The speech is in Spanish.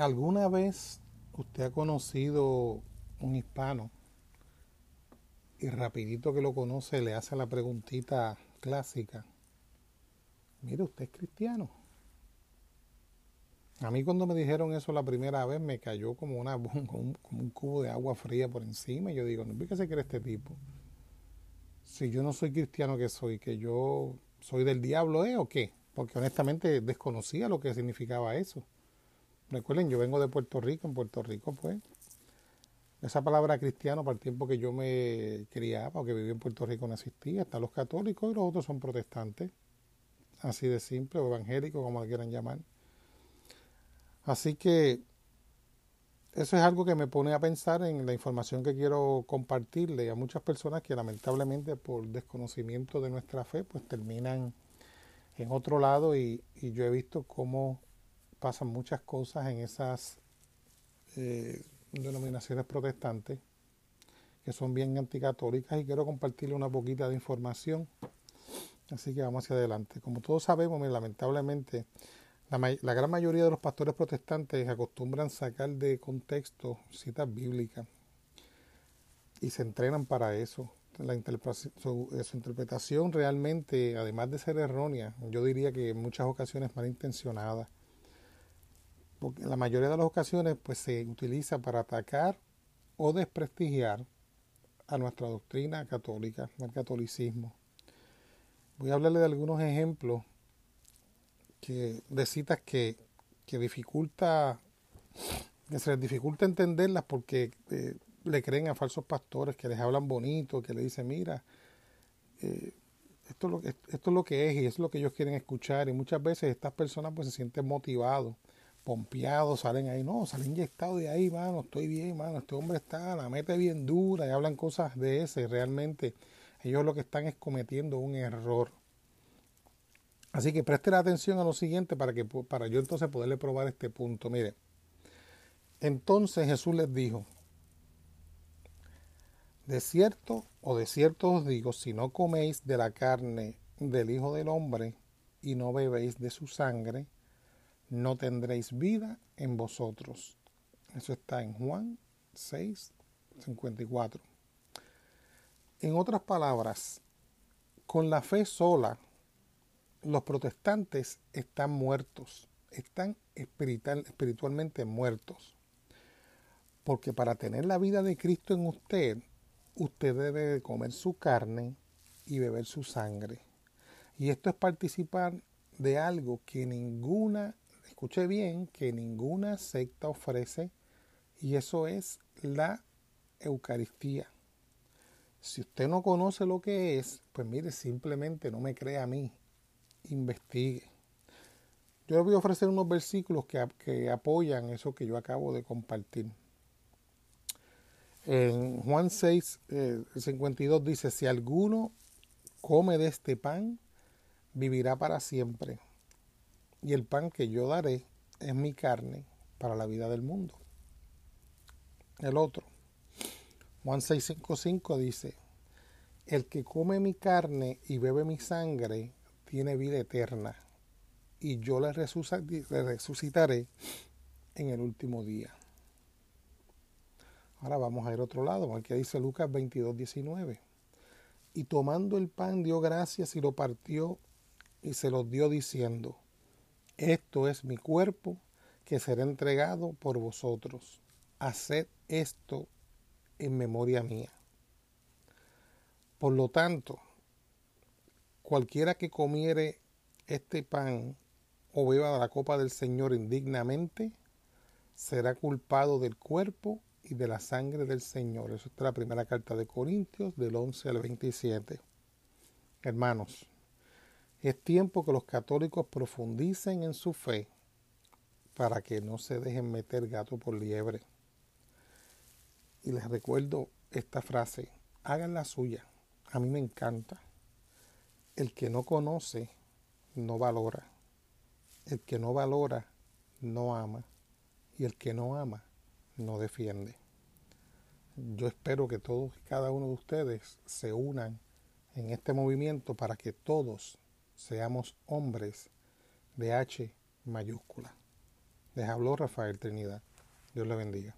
¿Alguna vez usted ha conocido un hispano y rapidito que lo conoce le hace la preguntita clásica? Mire, usted es cristiano. A mí cuando me dijeron eso la primera vez me cayó como, una, como, un, cubo de agua fría por encima y yo digo, no, ¿qué se cree este tipo? Si yo no soy cristiano, ¿qué soy? ¿Que yo soy del diablo, eh? ¿O qué? Porque honestamente desconocía lo que significaba eso. Recuerden, yo vengo de Puerto Rico, en Puerto Rico pues esa palabra cristiano para el tiempo que yo me criaba o que viví en Puerto Rico no existía. Están los católicos y los otros son protestantes. Así de simple, o evangélicos, como lo quieran llamar. Así que eso es algo que me pone a pensar en la información que quiero compartirle a muchas personas que lamentablemente por desconocimiento de nuestra fe pues terminan en otro lado y yo he visto cómo pasan muchas cosas en esas eh, denominaciones protestantes que son bien anticatólicas y quiero compartirle una poquita de información. Así que vamos hacia adelante. Como todos sabemos, lamentablemente, la, la, gran mayoría de los pastores protestantes acostumbran sacar de contexto citas bíblicas y se entrenan para eso. La su, su, interpretación realmente, además de ser errónea, yo diría que en muchas ocasiones malintencionada porque en la mayoría de las ocasiones pues se utiliza para atacar o desprestigiar a nuestra doctrina católica, al catolicismo. Voy a hablarle de algunos ejemplos que, de citas que, que dificulta, que se les dificulta entenderlas porque eh, le creen a falsos pastores que les hablan bonito, que le dicen, mira, eh, esto, es lo, esto es lo que es y es lo que ellos quieren escuchar y muchas veces estas personas pues se sienten motivados salen ahí, no, salen inyectados de ahí, mano, estoy bien, mano, este hombre está, la mete bien dura y hablan cosas de ese, realmente ellos lo que están es cometiendo un error. Así que preste atención a lo siguiente para que para yo entonces poderle probar este punto. Mire, entonces Jesús les dijo, de cierto o de cierto os digo, si no coméis de la carne del Hijo del Hombre y no bebéis de su sangre, no tendréis vida en vosotros. Eso está en Juan 6, 54. En otras palabras, con la fe sola, los protestantes están muertos, están espiritual, espiritualmente muertos. Porque para tener la vida de Cristo en usted, usted debe comer su carne y beber su sangre. Y esto es participar de algo que ninguna escuche bien, que ninguna secta ofrece y eso es la Eucaristía. Si usted no conoce lo que es, pues mire, simplemente no me crea a mí, investigue. Yo le voy a ofrecer unos versículos que, que apoyan eso que yo acabo de compartir. En Juan 6, 52 eh, dice, si alguno come de este pan, vivirá para siempre y el pan que yo daré es mi carne para la vida del mundo. El otro, Juan 6:55 dice, el que come mi carne y bebe mi sangre tiene vida eterna, y yo le resucitaré en el último día. Ahora vamos a ir a otro lado, aquí dice Lucas 22:19. Y tomando el pan dio gracias y lo partió y se los dio diciendo, esto es mi cuerpo que será entregado por vosotros. Haced esto en memoria mía. Por lo tanto, cualquiera que comiere este pan o beba de la copa del Señor indignamente, será culpado del cuerpo y de la sangre del Señor. Eso está la primera carta de Corintios del 11 al 27. Hermanos, es tiempo que los católicos profundicen en su fe para que no se dejen meter gato por liebre. Y les recuerdo esta frase, hagan la suya, a mí me encanta. El que no conoce, no valora. El que no valora, no ama. Y el que no ama, no defiende. Yo espero que todos y cada uno de ustedes se unan en este movimiento para que todos seamos hombres de H mayúscula. Les habló Rafael Trinidad. Dios le bendiga.